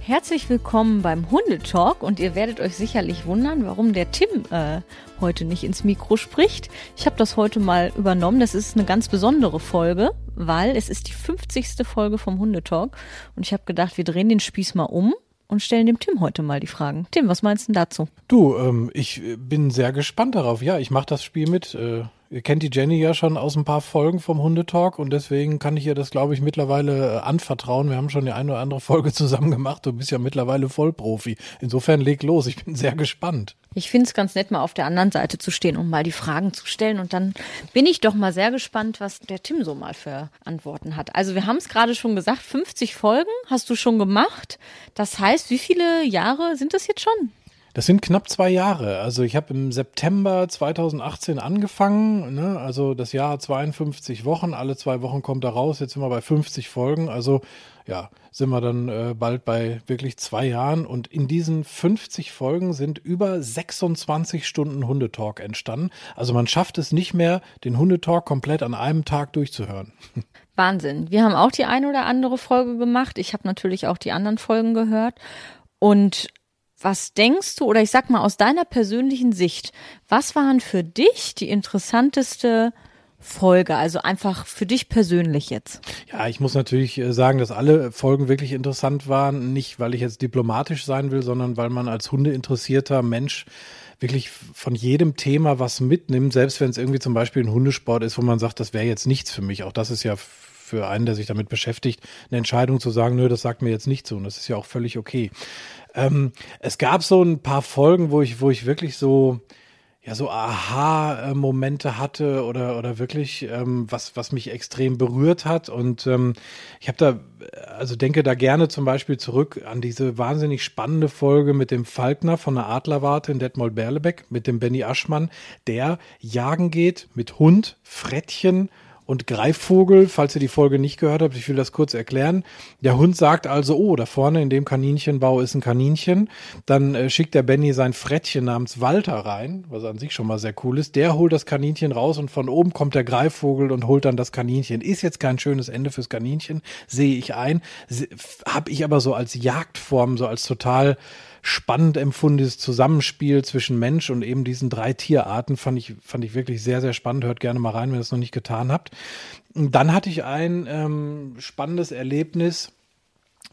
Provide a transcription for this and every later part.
Herzlich willkommen beim Hundetalk und ihr werdet euch sicherlich wundern, warum der Tim äh, heute nicht ins Mikro spricht. Ich habe das heute mal übernommen. Das ist eine ganz besondere Folge, weil es ist die 50. Folge vom Hundetalk und ich habe gedacht, wir drehen den Spieß mal um und stellen dem Tim heute mal die Fragen. Tim, was meinst du dazu? Du, ähm, ich bin sehr gespannt darauf. Ja, ich mache das Spiel mit. Äh Ihr kennt die Jenny ja schon aus ein paar Folgen vom Hundetalk und deswegen kann ich ihr das, glaube ich, mittlerweile äh, anvertrauen. Wir haben schon die eine oder andere Folge zusammen gemacht. Du bist ja mittlerweile Vollprofi. Insofern leg los. Ich bin sehr gespannt. Ich finde es ganz nett, mal auf der anderen Seite zu stehen und mal die Fragen zu stellen. Und dann bin ich doch mal sehr gespannt, was der Tim so mal für Antworten hat. Also wir haben es gerade schon gesagt, 50 Folgen hast du schon gemacht. Das heißt, wie viele Jahre sind das jetzt schon? Das sind knapp zwei Jahre. Also ich habe im September 2018 angefangen, ne? also das Jahr hat 52 Wochen, alle zwei Wochen kommt er raus, jetzt sind wir bei 50 Folgen, also ja, sind wir dann äh, bald bei wirklich zwei Jahren und in diesen 50 Folgen sind über 26 Stunden Hundetalk entstanden. Also man schafft es nicht mehr, den Hundetalk komplett an einem Tag durchzuhören. Wahnsinn. Wir haben auch die eine oder andere Folge gemacht. Ich habe natürlich auch die anderen Folgen gehört und was denkst du, oder ich sag mal aus deiner persönlichen Sicht, was waren für dich die interessanteste Folge, also einfach für dich persönlich jetzt? Ja, ich muss natürlich äh, sagen, dass alle Folgen wirklich interessant waren. Nicht, weil ich jetzt diplomatisch sein will, sondern weil man als Hundeinteressierter Mensch wirklich von jedem Thema was mitnimmt, selbst wenn es irgendwie zum Beispiel ein Hundesport ist, wo man sagt, das wäre jetzt nichts für mich. Auch das ist ja für einen, der sich damit beschäftigt, eine Entscheidung zu sagen, nö, das sagt mir jetzt nicht so. Und das ist ja auch völlig okay. Ähm, es gab so ein paar Folgen, wo ich, wo ich wirklich so, ja, so Aha-Momente hatte oder, oder wirklich ähm, was, was mich extrem berührt hat. Und ähm, ich habe da, also denke da gerne zum Beispiel zurück an diese wahnsinnig spannende Folge mit dem Falkner von der Adlerwarte in Detmold-Berlebeck, mit dem Benny Aschmann, der jagen geht mit Hund, Frettchen und Greifvogel, falls ihr die Folge nicht gehört habt, ich will das kurz erklären. Der Hund sagt also, oh, da vorne in dem Kaninchenbau ist ein Kaninchen. Dann äh, schickt der Benny sein Frettchen namens Walter rein, was an sich schon mal sehr cool ist. Der holt das Kaninchen raus und von oben kommt der Greifvogel und holt dann das Kaninchen. Ist jetzt kein schönes Ende fürs Kaninchen, sehe ich ein. Habe ich aber so als Jagdform, so als total spannend empfundenes Zusammenspiel zwischen Mensch und eben diesen drei Tierarten fand ich, fand ich wirklich sehr, sehr spannend. Hört gerne mal rein, wenn ihr es noch nicht getan habt. dann hatte ich ein ähm, spannendes Erlebnis.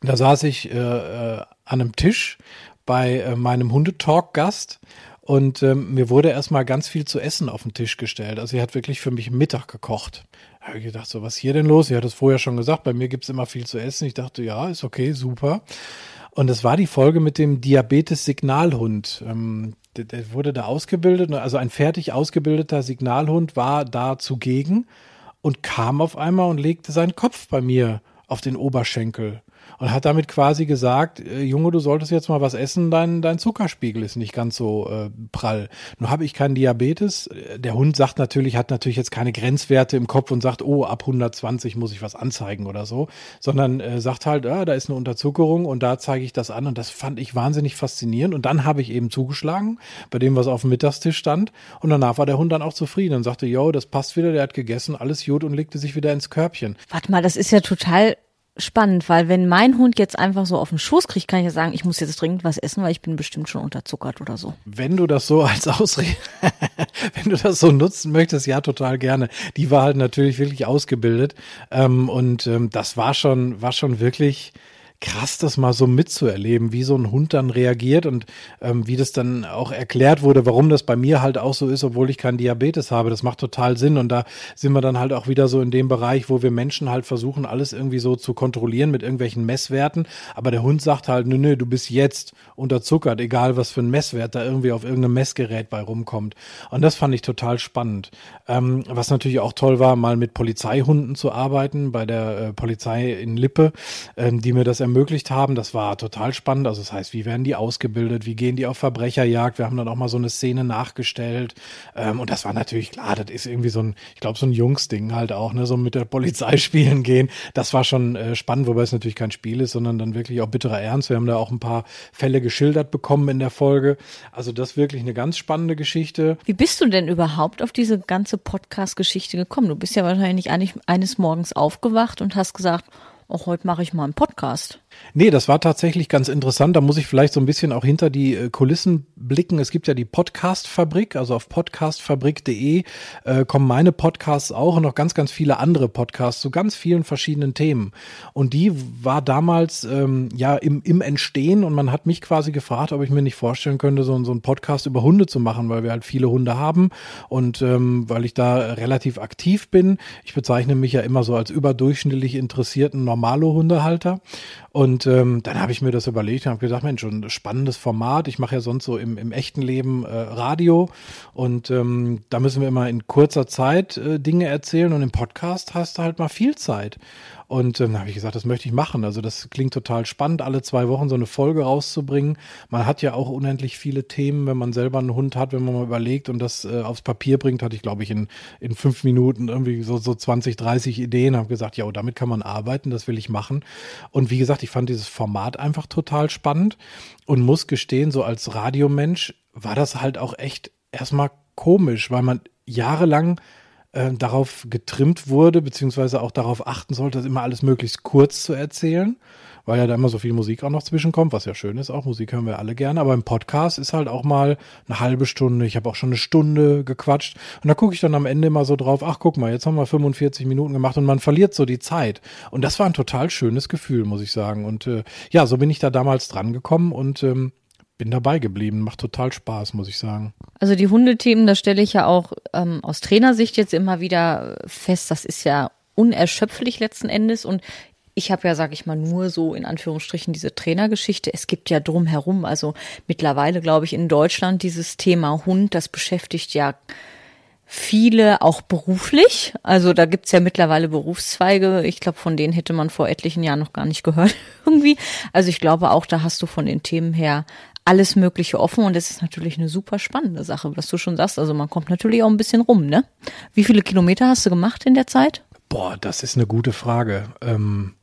Da saß ich äh, äh, an einem Tisch bei äh, meinem Hundetalk-Gast und ähm, mir wurde erstmal ganz viel zu essen auf den Tisch gestellt. Also sie hat wirklich für mich Mittag gekocht. Da habe ich gedacht, so was hier denn los? Sie hat es vorher schon gesagt, bei mir gibt es immer viel zu essen. Ich dachte, ja, ist okay, super. Und es war die Folge mit dem Diabetes-Signalhund. Ähm, der, der, wurde da ausgebildet, also ein fertig ausgebildeter Signalhund war da zugegen und kam auf einmal und legte seinen Kopf bei mir auf den Oberschenkel und hat damit quasi gesagt, äh, Junge, du solltest jetzt mal was essen, dein, dein Zuckerspiegel ist nicht ganz so äh, prall. Nur habe ich keinen Diabetes. Der Hund sagt natürlich, hat natürlich jetzt keine Grenzwerte im Kopf und sagt, oh, ab 120 muss ich was anzeigen oder so, sondern äh, sagt halt, ah, da ist eine Unterzuckerung und da zeige ich das an und das fand ich wahnsinnig faszinierend und dann habe ich eben zugeschlagen bei dem, was auf dem Mittagstisch stand und danach war der Hund dann auch zufrieden und sagte, yo, das passt wieder, der hat gegessen, alles gut und legte sich wieder ins Körbchen. Warte mal, das ist ja total spannend, weil wenn mein Hund jetzt einfach so auf den Schoß kriegt, kann ich ja sagen, ich muss jetzt dringend was essen, weil ich bin bestimmt schon unterzuckert oder so. Wenn du das so als Ausrede, wenn du das so nutzen möchtest, ja, total gerne. Die war halt natürlich wirklich ausgebildet ähm, und ähm, das war schon, war schon wirklich krass, das mal so mitzuerleben, wie so ein Hund dann reagiert und ähm, wie das dann auch erklärt wurde, warum das bei mir halt auch so ist, obwohl ich keinen Diabetes habe. Das macht total Sinn und da sind wir dann halt auch wieder so in dem Bereich, wo wir Menschen halt versuchen, alles irgendwie so zu kontrollieren mit irgendwelchen Messwerten. Aber der Hund sagt halt, nö, nö, du bist jetzt unterzuckert, egal was für ein Messwert da irgendwie auf irgendeinem Messgerät bei rumkommt. Und das fand ich total spannend. Ähm, was natürlich auch toll war, mal mit Polizeihunden zu arbeiten, bei der äh, Polizei in Lippe, ähm, die mir das ermöglicht haben. Das war total spannend. Also das heißt, wie werden die ausgebildet? Wie gehen die auf Verbrecherjagd? Wir haben dann auch mal so eine Szene nachgestellt. Ähm, und das war natürlich klar, das ist irgendwie so ein, ich glaube, so ein Jungsding halt auch, ne, so mit der Polizei spielen gehen. Das war schon äh, spannend, wobei es natürlich kein Spiel ist, sondern dann wirklich auch bitterer Ernst. Wir haben da auch ein paar Fälle geschildert bekommen in der Folge. Also das wirklich eine ganz spannende Geschichte. Wie bist du denn überhaupt auf diese ganze Podcast-Geschichte gekommen? Du bist ja wahrscheinlich eines Morgens aufgewacht und hast gesagt, auch heute mache ich mal einen Podcast. Nee, das war tatsächlich ganz interessant. Da muss ich vielleicht so ein bisschen auch hinter die äh, Kulissen blicken. Es gibt ja die Podcast-Fabrik, also auf podcastfabrik.de äh, kommen meine Podcasts auch und noch ganz, ganz viele andere Podcasts zu ganz vielen verschiedenen Themen. Und die war damals ähm, ja im, im Entstehen und man hat mich quasi gefragt, ob ich mir nicht vorstellen könnte, so, so einen Podcast über Hunde zu machen, weil wir halt viele Hunde haben und ähm, weil ich da relativ aktiv bin. Ich bezeichne mich ja immer so als überdurchschnittlich interessierten Normalo-Hundehalter. Und ähm, dann habe ich mir das überlegt und habe gesagt, Mensch, ein spannendes Format. Ich mache ja sonst so im, im echten Leben äh, Radio und ähm, da müssen wir immer in kurzer Zeit äh, Dinge erzählen und im Podcast hast du halt mal viel Zeit. Und ähm, dann habe ich gesagt, das möchte ich machen. Also das klingt total spannend, alle zwei Wochen so eine Folge rauszubringen. Man hat ja auch unendlich viele Themen, wenn man selber einen Hund hat, wenn man mal überlegt und das äh, aufs Papier bringt, hatte ich, glaube ich, in, in fünf Minuten irgendwie so, so 20, 30 Ideen. Habe gesagt, ja, damit kann man arbeiten, das will ich machen. Und wie gesagt, ich fand dieses Format einfach total spannend und muss gestehen, so als Radiomensch war das halt auch echt erstmal komisch, weil man jahrelang äh, darauf getrimmt wurde, beziehungsweise auch darauf achten sollte, das immer alles möglichst kurz zu erzählen, weil ja da immer so viel Musik auch noch zwischenkommt, was ja schön ist, auch. Musik hören wir alle gerne, aber im Podcast ist halt auch mal eine halbe Stunde, ich habe auch schon eine Stunde gequatscht und da gucke ich dann am Ende immer so drauf, ach guck mal, jetzt haben wir 45 Minuten gemacht und man verliert so die Zeit. Und das war ein total schönes Gefühl, muss ich sagen. Und äh, ja, so bin ich da damals dran gekommen und ähm, bin dabei geblieben. Macht total Spaß, muss ich sagen. Also die Hundethemen, da stelle ich ja auch ähm, aus Trainersicht jetzt immer wieder fest, das ist ja unerschöpflich letzten Endes und ich habe ja, sag ich mal, nur so in Anführungsstrichen diese Trainergeschichte. Es gibt ja drumherum, also mittlerweile glaube ich in Deutschland dieses Thema Hund, das beschäftigt ja viele auch beruflich. Also da gibt's ja mittlerweile Berufszweige. Ich glaube, von denen hätte man vor etlichen Jahren noch gar nicht gehört irgendwie. Also ich glaube auch, da hast du von den Themen her alles Mögliche offen und es ist natürlich eine super spannende Sache, was du schon sagst. Also man kommt natürlich auch ein bisschen rum, ne? Wie viele Kilometer hast du gemacht in der Zeit? Boah, das ist eine gute Frage. Ähm,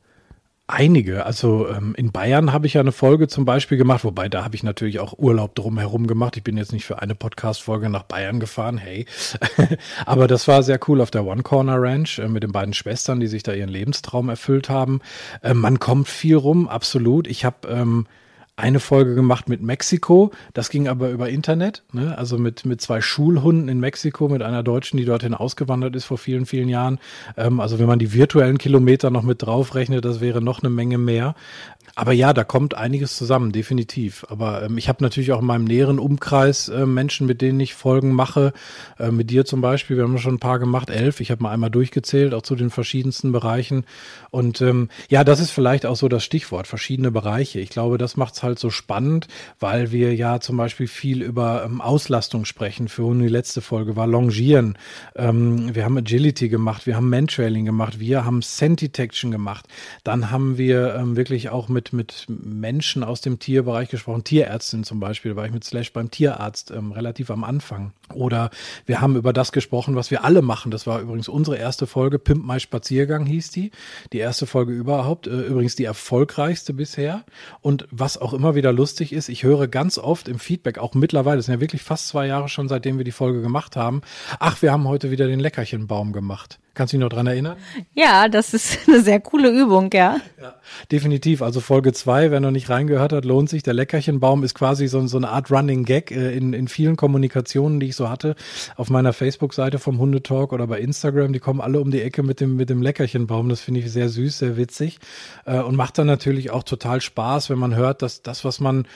einige. Also ähm, in Bayern habe ich ja eine Folge zum Beispiel gemacht, wobei da habe ich natürlich auch Urlaub drumherum gemacht. Ich bin jetzt nicht für eine Podcast-Folge nach Bayern gefahren, hey. Aber das war sehr cool auf der One Corner Ranch äh, mit den beiden Schwestern, die sich da ihren Lebenstraum erfüllt haben. Äh, man kommt viel rum, absolut. Ich habe ähm, eine Folge gemacht mit Mexiko. Das ging aber über Internet, ne? also mit, mit zwei Schulhunden in Mexiko, mit einer Deutschen, die dorthin ausgewandert ist vor vielen, vielen Jahren. Ähm, also wenn man die virtuellen Kilometer noch mit draufrechnet, das wäre noch eine Menge mehr. Aber ja, da kommt einiges zusammen, definitiv. Aber ähm, ich habe natürlich auch in meinem näheren Umkreis äh, Menschen, mit denen ich Folgen mache. Äh, mit dir zum Beispiel, wir haben schon ein paar gemacht, elf. Ich habe mal einmal durchgezählt, auch zu den verschiedensten Bereichen. Und ähm, ja, das ist vielleicht auch so das Stichwort, verschiedene Bereiche. Ich glaube, das macht es halt so spannend, weil wir ja zum Beispiel viel über ähm, Auslastung sprechen. Für die letzte Folge war Longieren. Ähm, wir haben Agility gemacht, wir haben Mantrailing gemacht, wir haben Scent Detection gemacht. Dann haben wir ähm, wirklich auch mit mit, Menschen aus dem Tierbereich gesprochen, Tierärztin zum Beispiel, war ich mit Slash beim Tierarzt ähm, relativ am Anfang. Oder wir haben über das gesprochen, was wir alle machen. Das war übrigens unsere erste Folge, Pimp My Spaziergang hieß die. Die erste Folge überhaupt, äh, übrigens die erfolgreichste bisher. Und was auch immer wieder lustig ist, ich höre ganz oft im Feedback, auch mittlerweile, das sind ja wirklich fast zwei Jahre schon, seitdem wir die Folge gemacht haben, ach, wir haben heute wieder den Leckerchenbaum gemacht. Kannst du dich noch dran erinnern? Ja, das ist eine sehr coole Übung, ja. Ja, definitiv. Also Folge zwei, wer noch nicht reingehört hat, lohnt sich. Der Leckerchenbaum ist quasi so, so eine Art Running Gag äh, in, in vielen Kommunikationen, die ich so hatte. Auf meiner Facebook-Seite vom Hundetalk oder bei Instagram, die kommen alle um die Ecke mit dem, mit dem Leckerchenbaum. Das finde ich sehr süß, sehr witzig. Äh, und macht dann natürlich auch total Spaß, wenn man hört, dass das, was man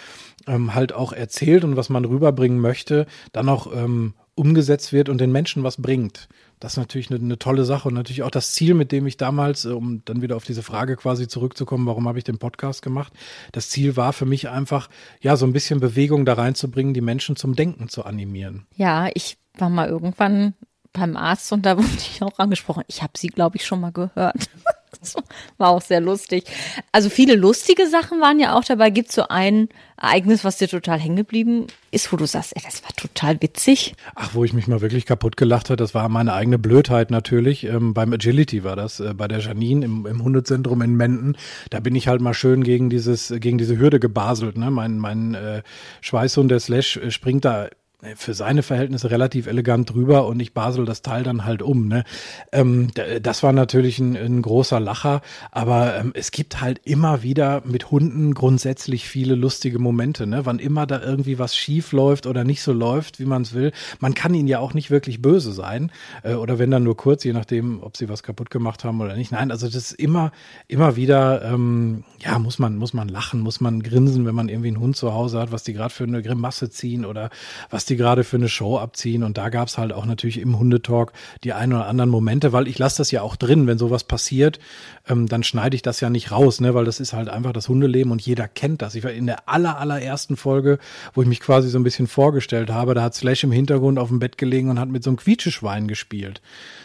ähm, halt auch erzählt und was man rüberbringen möchte, dann auch ähm, umgesetzt wird und den Menschen was bringt. Das ist natürlich eine, eine, tolle Sache und natürlich auch das Ziel, mit dem ich damals, äh, um dann wieder auf diese Frage quasi zurückzukommen, warum habe ich den Podcast gemacht? Das Ziel war für mich einfach, ja, so ein bisschen Bewegung da reinzubringen, die Menschen zum Denken zu animieren. Ja, ich war mal irgendwann beim Arzt und da wurde ich auch angesprochen. Ich habe sie, glaube ich, schon mal gehört. Das war auch sehr lustig. Also viele lustige Sachen waren ja auch dabei. Gibt es so ein Ereignis, was dir total hängen geblieben ist, wo du sagst, ey, das war total witzig? Ach, wo ich mich mal wirklich kaputt gelacht habe, das war meine eigene Blödheit natürlich. Ähm, beim Agility war das, äh, bei der Janine im, im Hundezentrum in Menden. Da bin ich halt mal schön gegen dieses, gegen diese Hürde gebaselt. Ne? Mein, mein äh, Schweißhund, der Slash, äh, springt da für seine Verhältnisse relativ elegant drüber und ich basel das Teil dann halt um. Ne? Ähm, das war natürlich ein, ein großer Lacher, aber ähm, es gibt halt immer wieder mit Hunden grundsätzlich viele lustige Momente. Ne? Wann immer da irgendwie was schief läuft oder nicht so läuft, wie man es will, man kann ihnen ja auch nicht wirklich böse sein äh, oder wenn dann nur kurz, je nachdem, ob sie was kaputt gemacht haben oder nicht. Nein, also das ist immer, immer wieder, ähm, ja, muss man, muss man lachen, muss man grinsen, wenn man irgendwie einen Hund zu Hause hat, was die gerade für eine Grimasse ziehen oder was die die gerade für eine Show abziehen. Und da gab es halt auch natürlich im Hundetalk die ein oder anderen Momente, weil ich lasse das ja auch drin, wenn sowas passiert, ähm, dann schneide ich das ja nicht raus, ne, weil das ist halt einfach das Hundeleben und jeder kennt das. Ich war in der aller, allerersten Folge, wo ich mich quasi so ein bisschen vorgestellt habe, da hat Slash im Hintergrund auf dem Bett gelegen und hat mit so einem Quietscheschwein gespielt.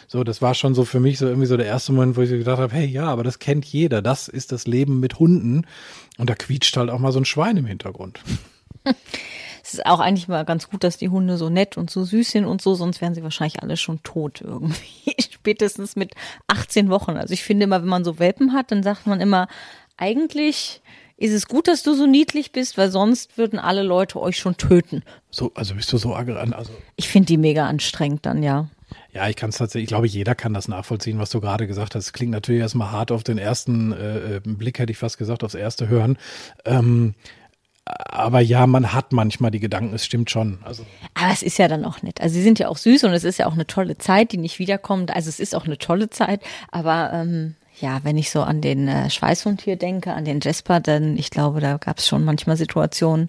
So, das war schon so für mich so irgendwie so der erste Moment, wo ich gedacht habe, hey, ja, aber das kennt jeder. Das ist das Leben mit Hunden. Und da quietscht halt auch mal so ein Schwein im Hintergrund. Es ist auch eigentlich mal ganz gut, dass die Hunde so nett und so süß sind und so, sonst wären sie wahrscheinlich alle schon tot irgendwie. Spätestens mit 18 Wochen. Also ich finde immer, wenn man so Welpen hat, dann sagt man immer, eigentlich ist es gut, dass du so niedlich bist, weil sonst würden alle Leute euch schon töten. So, also bist du so aggressiv? Also ich finde die mega anstrengend dann, ja. Ja, ich kann es tatsächlich, ich glaube, jeder kann das nachvollziehen, was du gerade gesagt hast. Klingt natürlich erstmal hart auf den ersten äh, äh Blick, hätte ich fast gesagt, aufs erste Hören. Ähm, aber ja, man hat manchmal die Gedanken, es stimmt schon. Also. Aber es ist ja dann auch nett. Also sie sind ja auch süß und es ist ja auch eine tolle Zeit, die nicht wiederkommt. Also es ist auch eine tolle Zeit, aber ähm, ja, wenn ich so an den äh, Schweißhund hier denke, an den Jasper, dann ich glaube, da gab es schon manchmal Situationen,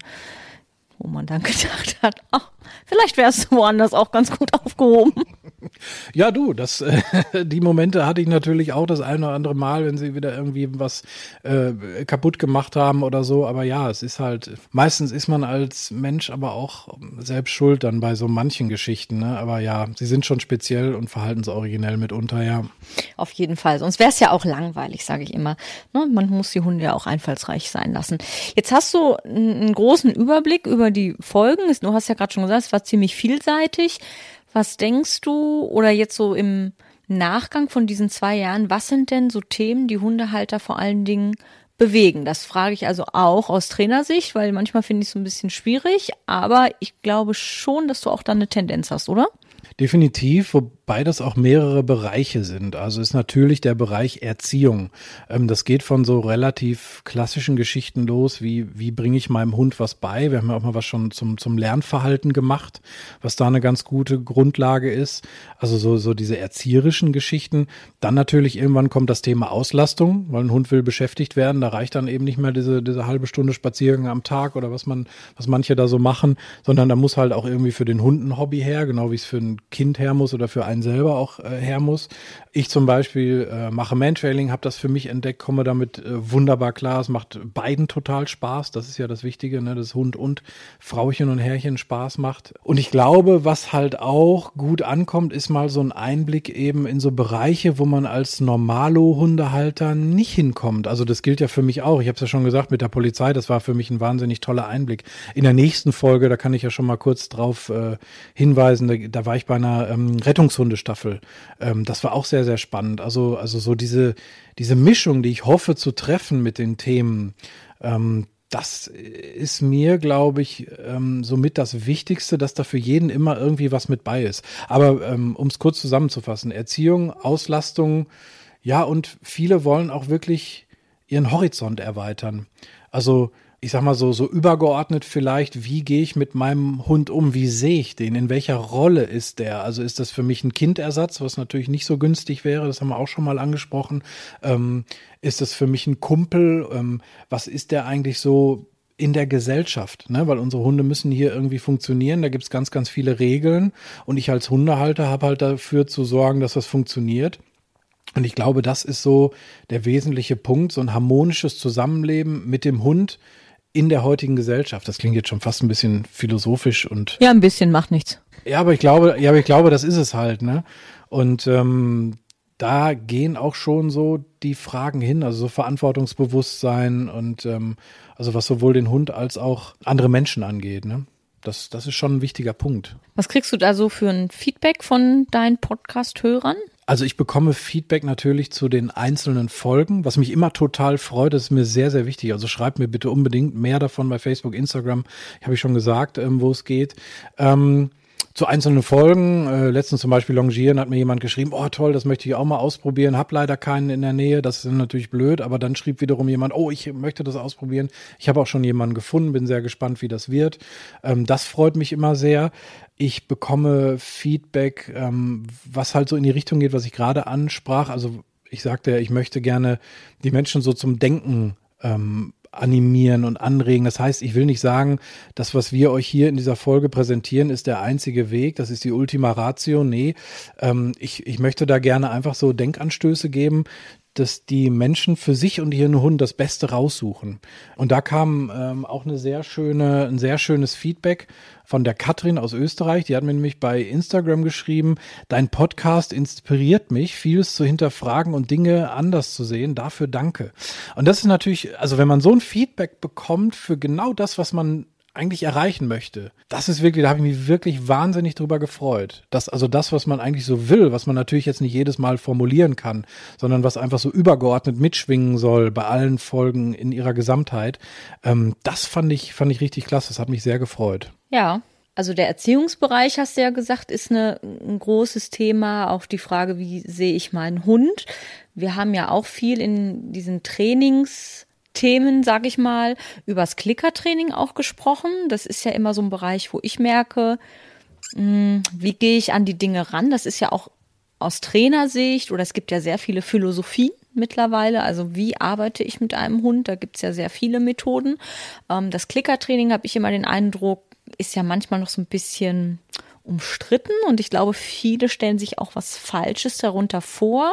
wo man dann gedacht hat, ach, vielleicht wärst du woanders auch ganz gut aufgehoben. Ja, du, das, äh, die Momente hatte ich natürlich auch das eine oder andere Mal, wenn sie wieder irgendwie was äh, kaputt gemacht haben oder so. Aber ja, es ist halt, meistens ist man als Mensch aber auch selbst schuld dann bei so manchen Geschichten. Ne? Aber ja, sie sind schon speziell und verhaltensoriginell mitunter, ja. Auf jeden Fall. Sonst wäre es ja auch langweilig, sage ich immer. Ne? Man muss die Hunde ja auch einfallsreich sein lassen. Jetzt hast du einen großen Überblick über die Folgen. Du hast ja gerade schon gesagt, es war ziemlich vielseitig. Was denkst du oder jetzt so im Nachgang von diesen zwei Jahren, was sind denn so Themen, die Hundehalter vor allen Dingen bewegen? Das frage ich also auch aus Trainersicht, weil manchmal finde ich es so ein bisschen schwierig, aber ich glaube schon, dass du auch da eine Tendenz hast, oder? Definitiv, wobei das auch mehrere Bereiche sind. Also ist natürlich der Bereich Erziehung. Ähm, das geht von so relativ klassischen Geschichten los, wie wie bringe ich meinem Hund was bei. Wir haben ja auch mal was schon zum zum Lernverhalten gemacht, was da eine ganz gute Grundlage ist. Also so so diese erzieherischen Geschichten. Dann natürlich irgendwann kommt das Thema Auslastung, weil ein Hund will beschäftigt werden. Da reicht dann eben nicht mehr diese diese halbe Stunde Spaziergang am Tag oder was man was manche da so machen, sondern da muss halt auch irgendwie für den Hund ein Hobby her, genau wie es für ein Kind her muss oder für einen selber auch äh, her muss. Ich zum Beispiel äh, mache Mantrailing, habe das für mich entdeckt, komme damit äh, wunderbar klar. Es macht beiden total Spaß. Das ist ja das Wichtige, ne? dass Hund und Frauchen und Herrchen Spaß macht. Und ich glaube, was halt auch gut ankommt, ist mal so ein Einblick eben in so Bereiche, wo man als Normalo-Hundehalter nicht hinkommt. Also das gilt ja für mich auch. Ich habe es ja schon gesagt mit der Polizei, das war für mich ein wahnsinnig toller Einblick. In der nächsten Folge, da kann ich ja schon mal kurz drauf äh, hinweisen, da, da war ich bei einer ähm, Rettungshundestaffel. Ähm, das war auch sehr, sehr spannend. Also, also so diese, diese Mischung, die ich hoffe zu treffen mit den Themen, ähm, das ist mir, glaube ich, ähm, somit das Wichtigste, dass da für jeden immer irgendwie was mit bei ist. Aber ähm, um es kurz zusammenzufassen, Erziehung, Auslastung, ja, und viele wollen auch wirklich ihren Horizont erweitern. Also ich sag mal so, so übergeordnet vielleicht, wie gehe ich mit meinem Hund um? Wie sehe ich den? In welcher Rolle ist der? Also ist das für mich ein Kindersatz, was natürlich nicht so günstig wäre, das haben wir auch schon mal angesprochen. Ähm, ist das für mich ein Kumpel? Ähm, was ist der eigentlich so in der Gesellschaft, ne? weil unsere Hunde müssen hier irgendwie funktionieren. Da gibt's ganz, ganz viele Regeln und ich als Hundehalter habe halt dafür zu sorgen, dass das funktioniert. Und ich glaube, das ist so der wesentliche Punkt, so ein harmonisches Zusammenleben mit dem Hund, in der heutigen Gesellschaft. Das klingt jetzt schon fast ein bisschen philosophisch und. Ja, ein bisschen macht nichts. Ja, aber ich glaube, ja, aber ich glaube, das ist es halt, ne? Und ähm, da gehen auch schon so die Fragen hin, also so Verantwortungsbewusstsein und ähm, also was sowohl den Hund als auch andere Menschen angeht, ne? Das, das ist schon ein wichtiger Punkt. Was kriegst du da so für ein Feedback von deinen Podcast-Hörern? Also ich bekomme Feedback natürlich zu den einzelnen Folgen, was mich immer total freut. Das ist mir sehr, sehr wichtig. Also schreibt mir bitte unbedingt mehr davon bei Facebook, Instagram. Habe ich schon gesagt, ähm, wo es geht. Ähm, zu einzelnen Folgen, äh, letztens zum Beispiel Longieren, hat mir jemand geschrieben, oh toll, das möchte ich auch mal ausprobieren, hab leider keinen in der Nähe, das ist natürlich blöd, aber dann schrieb wiederum jemand, oh, ich möchte das ausprobieren. Ich habe auch schon jemanden gefunden, bin sehr gespannt, wie das wird. Ähm, das freut mich immer sehr. Ich bekomme Feedback, ähm, was halt so in die Richtung geht, was ich gerade ansprach. Also ich sagte, ich möchte gerne die Menschen so zum Denken ähm, animieren und anregen. Das heißt, ich will nicht sagen, das, was wir euch hier in dieser Folge präsentieren, ist der einzige Weg, das ist die Ultima Ratio. Nee, ähm, ich, ich möchte da gerne einfach so Denkanstöße geben, dass die Menschen für sich und ihren Hund das Beste raussuchen. Und da kam ähm, auch eine sehr schöne, ein sehr schönes Feedback von der Katrin aus Österreich. Die hat mir nämlich bei Instagram geschrieben, dein Podcast inspiriert mich, vieles zu hinterfragen und Dinge anders zu sehen. Dafür danke. Und das ist natürlich, also wenn man so ein Feedback bekommt für genau das, was man eigentlich erreichen möchte. Das ist wirklich, da habe ich mich wirklich wahnsinnig drüber gefreut. Dass also das, was man eigentlich so will, was man natürlich jetzt nicht jedes Mal formulieren kann, sondern was einfach so übergeordnet mitschwingen soll bei allen Folgen in ihrer Gesamtheit, ähm, das fand ich, fand ich richtig klasse. Das hat mich sehr gefreut. Ja, also der Erziehungsbereich, hast du ja gesagt, ist eine, ein großes Thema. Auch die Frage, wie sehe ich meinen Hund? Wir haben ja auch viel in diesen Trainings Themen, sag ich mal, übers Klickertraining auch gesprochen. Das ist ja immer so ein Bereich, wo ich merke, hm, wie gehe ich an die Dinge ran? Das ist ja auch aus Trainersicht oder es gibt ja sehr viele Philosophien mittlerweile. Also wie arbeite ich mit einem Hund? Da gibt es ja sehr viele Methoden. Ähm, das Klickertraining habe ich immer den Eindruck, ist ja manchmal noch so ein bisschen umstritten und ich glaube, viele stellen sich auch was Falsches darunter vor.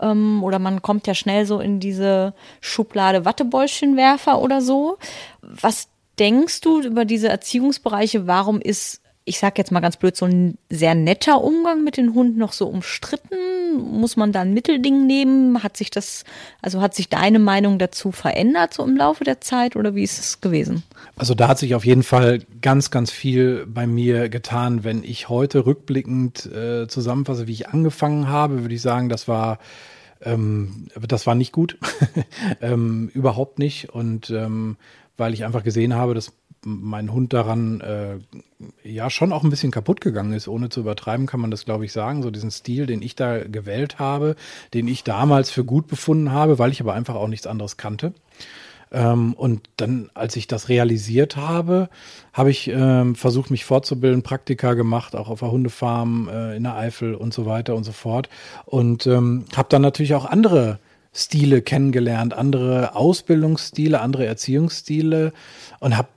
Ähm, oder man kommt ja schnell so in diese Schublade Wattebäuschenwerfer oder so. Was denkst du über diese Erziehungsbereiche? Warum ist ich sag jetzt mal ganz blöd, so ein sehr netter Umgang mit den Hunden noch so umstritten? Muss man da ein Mittelding nehmen? Hat sich das, also hat sich deine Meinung dazu verändert so im Laufe der Zeit oder wie ist es gewesen? Also da hat sich auf jeden Fall ganz, ganz viel bei mir getan. Wenn ich heute rückblickend äh, zusammenfasse, wie ich angefangen habe, würde ich sagen, das war ähm, das war nicht gut, ähm, überhaupt nicht. Und ähm, weil ich einfach gesehen habe, dass mein Hund daran äh, ja schon auch ein bisschen kaputt gegangen ist. Ohne zu übertreiben kann man das, glaube ich, sagen. So diesen Stil, den ich da gewählt habe, den ich damals für gut befunden habe, weil ich aber einfach auch nichts anderes kannte. Ähm, und dann, als ich das realisiert habe, habe ich ähm, versucht, mich fortzubilden, Praktika gemacht, auch auf der Hundefarm äh, in der Eifel und so weiter und so fort. Und ähm, habe dann natürlich auch andere Stile kennengelernt, andere Ausbildungsstile, andere Erziehungsstile und habe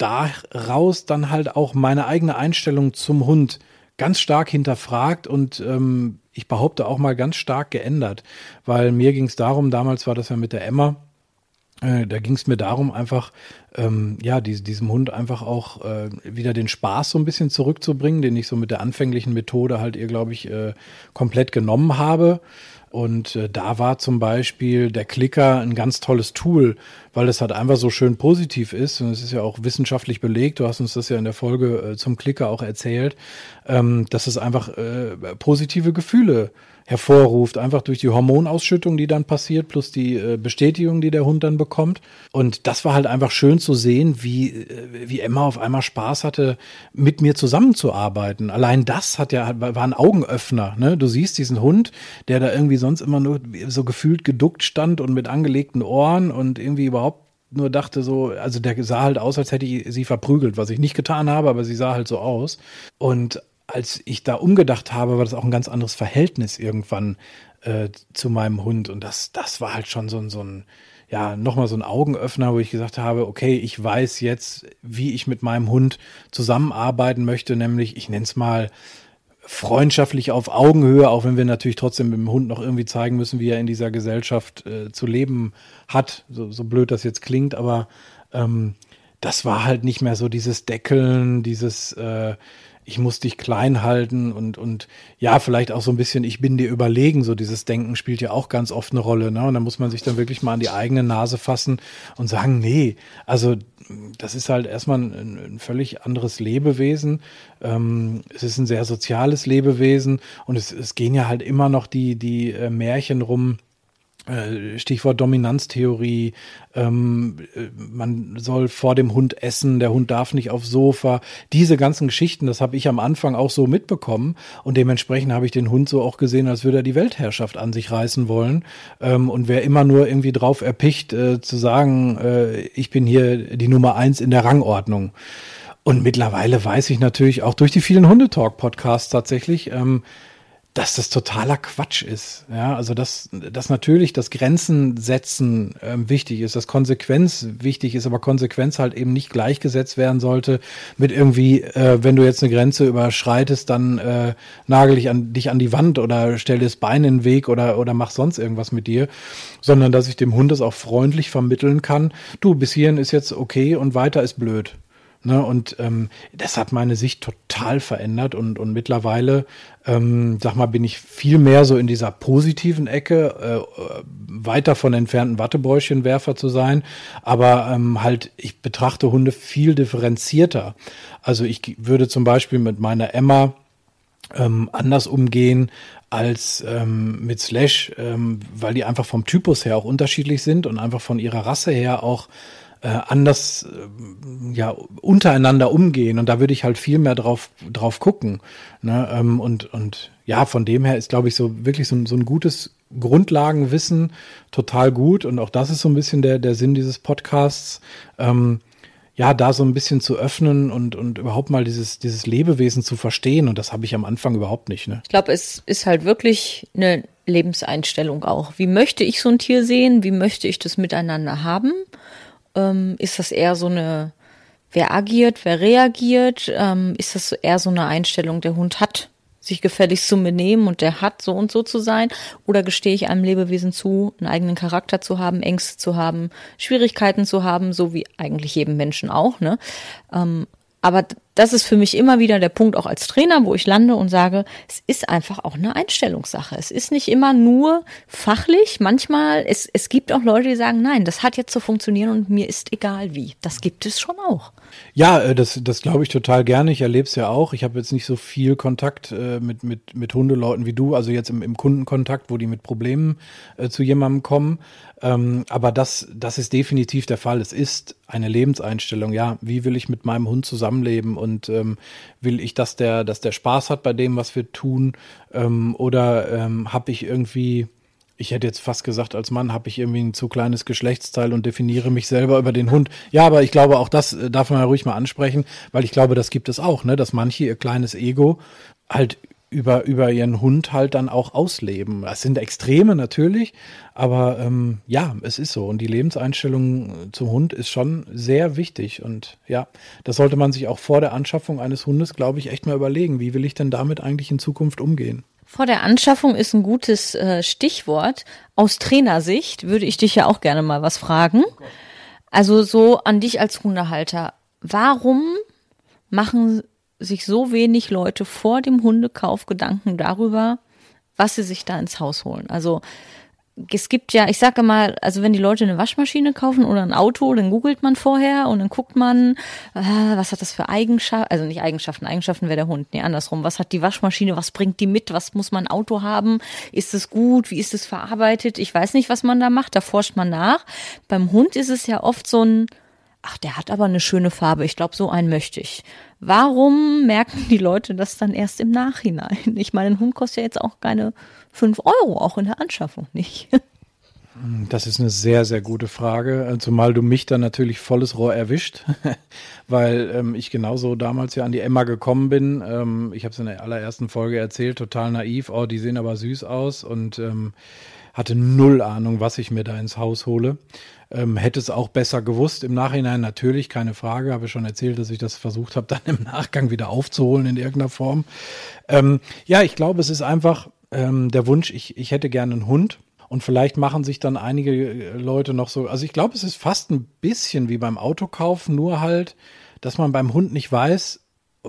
daraus dann halt auch meine eigene Einstellung zum Hund ganz stark hinterfragt und ähm, ich behaupte auch mal ganz stark geändert, weil mir ging es darum, damals war das ja mit der Emma, äh, da ging es mir darum, einfach ähm, ja die, diesem Hund einfach auch äh, wieder den Spaß so ein bisschen zurückzubringen, den ich so mit der anfänglichen Methode halt ihr, glaube ich, äh, komplett genommen habe. Und äh, da war zum Beispiel der Klicker ein ganz tolles Tool, weil es halt einfach so schön positiv ist. Und es ist ja auch wissenschaftlich belegt. Du hast uns das ja in der Folge äh, zum Klicker auch erzählt, ähm, dass es einfach äh, positive Gefühle hervorruft, einfach durch die Hormonausschüttung, die dann passiert, plus die äh, Bestätigung, die der Hund dann bekommt. Und das war halt einfach schön zu sehen, wie, äh, wie Emma auf einmal Spaß hatte, mit mir zusammenzuarbeiten. Allein das hat ja, war ein Augenöffner. Ne? Du siehst diesen Hund, der da irgendwie sonst immer nur so gefühlt geduckt stand und mit angelegten Ohren und irgendwie überhaupt nur dachte so, also der sah halt aus, als hätte ich sie verprügelt, was ich nicht getan habe, aber sie sah halt so aus. Und als ich da umgedacht habe, war das auch ein ganz anderes Verhältnis irgendwann äh, zu meinem Hund. Und das, das war halt schon so ein, so ein, ja, nochmal so ein Augenöffner, wo ich gesagt habe, okay, ich weiß jetzt, wie ich mit meinem Hund zusammenarbeiten möchte, nämlich, ich nenne es mal, freundschaftlich auf Augenhöhe, auch wenn wir natürlich trotzdem dem Hund noch irgendwie zeigen müssen, wie er in dieser Gesellschaft äh, zu leben hat, so, so blöd das jetzt klingt, aber ähm, das war halt nicht mehr so dieses Deckeln, dieses äh, ich muss dich klein halten und, und ja, vielleicht auch so ein bisschen, ich bin dir überlegen, so dieses Denken spielt ja auch ganz oft eine Rolle. Ne? Und da muss man sich dann wirklich mal an die eigene Nase fassen und sagen, nee, also das ist halt erstmal ein, ein völlig anderes Lebewesen. Ähm, es ist ein sehr soziales Lebewesen und es, es gehen ja halt immer noch die, die äh, Märchen rum, Stichwort Dominanztheorie, ähm, äh, man soll vor dem Hund essen, der Hund darf nicht aufs Sofa. Diese ganzen Geschichten, das habe ich am Anfang auch so mitbekommen und dementsprechend habe ich den Hund so auch gesehen, als würde er die Weltherrschaft an sich reißen wollen. Ähm, und wer immer nur irgendwie drauf erpicht, äh, zu sagen, äh, ich bin hier die Nummer eins in der Rangordnung. Und mittlerweile weiß ich natürlich auch durch die vielen Hundetalk-Podcasts tatsächlich, ähm, dass das totaler Quatsch ist. Ja, also dass, dass natürlich das Grenzen setzen äh, wichtig ist, dass Konsequenz wichtig ist, aber Konsequenz halt eben nicht gleichgesetzt werden sollte mit irgendwie, äh, wenn du jetzt eine Grenze überschreitest, dann äh, nagel ich an, dich an die Wand oder stell das Bein in den Weg oder, oder mach sonst irgendwas mit dir, sondern dass ich dem Hund das auch freundlich vermitteln kann. Du, bis hierhin ist jetzt okay und weiter ist blöd. Ne, und ähm, das hat meine Sicht total verändert und, und mittlerweile, ähm, sag mal, bin ich viel mehr so in dieser positiven Ecke, äh, weiter von entfernten Wattebäuschenwerfer zu sein, aber ähm, halt, ich betrachte Hunde viel differenzierter. Also ich würde zum Beispiel mit meiner Emma ähm, anders umgehen als ähm, mit Slash, ähm, weil die einfach vom Typus her auch unterschiedlich sind und einfach von ihrer Rasse her auch äh, anders äh, ja untereinander umgehen und da würde ich halt viel mehr drauf drauf gucken ne? ähm, und und ja von dem her ist glaube ich so wirklich so, so ein gutes Grundlagenwissen total gut und auch das ist so ein bisschen der der Sinn dieses Podcasts ähm, ja, da so ein bisschen zu öffnen und, und überhaupt mal dieses, dieses Lebewesen zu verstehen. Und das habe ich am Anfang überhaupt nicht. Ne? Ich glaube, es ist halt wirklich eine Lebenseinstellung auch. Wie möchte ich so ein Tier sehen? Wie möchte ich das miteinander haben? Ähm, ist das eher so eine, wer agiert, wer reagiert? Ähm, ist das eher so eine Einstellung, der Hund hat sich gefälligst zu benehmen und der hat so und so zu sein? Oder gestehe ich einem Lebewesen zu, einen eigenen Charakter zu haben, Ängste zu haben, Schwierigkeiten zu haben, so wie eigentlich jedem Menschen auch, ne? Ähm, aber das ist für mich immer wieder der Punkt auch als Trainer, wo ich lande und sage, es ist einfach auch eine Einstellungssache. Es ist nicht immer nur fachlich. Manchmal, es, es gibt auch Leute, die sagen, nein, das hat jetzt zu funktionieren und mir ist egal wie. Das gibt es schon auch. Ja, äh, das, das glaube ich total gerne. Ich erlebe es ja auch. Ich habe jetzt nicht so viel Kontakt äh, mit, mit, mit Hundeleuten wie du, also jetzt im, im Kundenkontakt, wo die mit Problemen äh, zu jemandem kommen. Ähm, aber das, das ist definitiv der Fall. Es ist eine Lebenseinstellung. Ja, wie will ich mit meinem Hund zusammenleben und ähm, will ich, dass der, dass der Spaß hat bei dem, was wir tun? Ähm, oder ähm, habe ich irgendwie ich hätte jetzt fast gesagt, als Mann habe ich irgendwie ein zu kleines Geschlechtsteil und definiere mich selber über den Hund. Ja, aber ich glaube, auch das äh, darf man ja ruhig mal ansprechen, weil ich glaube, das gibt es auch, ne, dass manche ihr kleines Ego halt über, über ihren Hund halt dann auch ausleben. Das sind Extreme natürlich, aber ähm, ja, es ist so. Und die Lebenseinstellung zum Hund ist schon sehr wichtig. Und ja, das sollte man sich auch vor der Anschaffung eines Hundes, glaube ich, echt mal überlegen. Wie will ich denn damit eigentlich in Zukunft umgehen? Vor der Anschaffung ist ein gutes äh, Stichwort. Aus Trainersicht würde ich dich ja auch gerne mal was fragen. Also so an dich als Hundehalter. Warum machen sich so wenig Leute vor dem Hundekauf Gedanken darüber, was sie sich da ins Haus holen. Also es gibt ja, ich sage mal, also wenn die Leute eine Waschmaschine kaufen oder ein Auto, dann googelt man vorher und dann guckt man, äh, was hat das für Eigenschaften, also nicht Eigenschaften, Eigenschaften wäre der Hund, nee, andersrum. Was hat die Waschmaschine, was bringt die mit, was muss man Auto haben, ist es gut, wie ist es verarbeitet? Ich weiß nicht, was man da macht, da forscht man nach. Beim Hund ist es ja oft so ein, ach, der hat aber eine schöne Farbe, ich glaube, so einen möchte ich. Warum merken die Leute das dann erst im Nachhinein? Ich meine, ein Hund kostet ja jetzt auch keine fünf Euro, auch in der Anschaffung nicht. Das ist eine sehr, sehr gute Frage, zumal du mich dann natürlich volles Rohr erwischt, weil ähm, ich genauso damals ja an die Emma gekommen bin. Ähm, ich habe es in der allerersten Folge erzählt, total naiv, oh, die sehen aber süß aus und ähm, hatte null Ahnung, was ich mir da ins Haus hole. Ähm, hätte es auch besser gewusst. Im Nachhinein natürlich, keine Frage. Habe ich schon erzählt, dass ich das versucht habe, dann im Nachgang wieder aufzuholen in irgendeiner Form. Ähm, ja, ich glaube, es ist einfach ähm, der Wunsch, ich, ich hätte gerne einen Hund. Und vielleicht machen sich dann einige äh, Leute noch so, also ich glaube, es ist fast ein bisschen wie beim Autokauf, nur halt, dass man beim Hund nicht weiß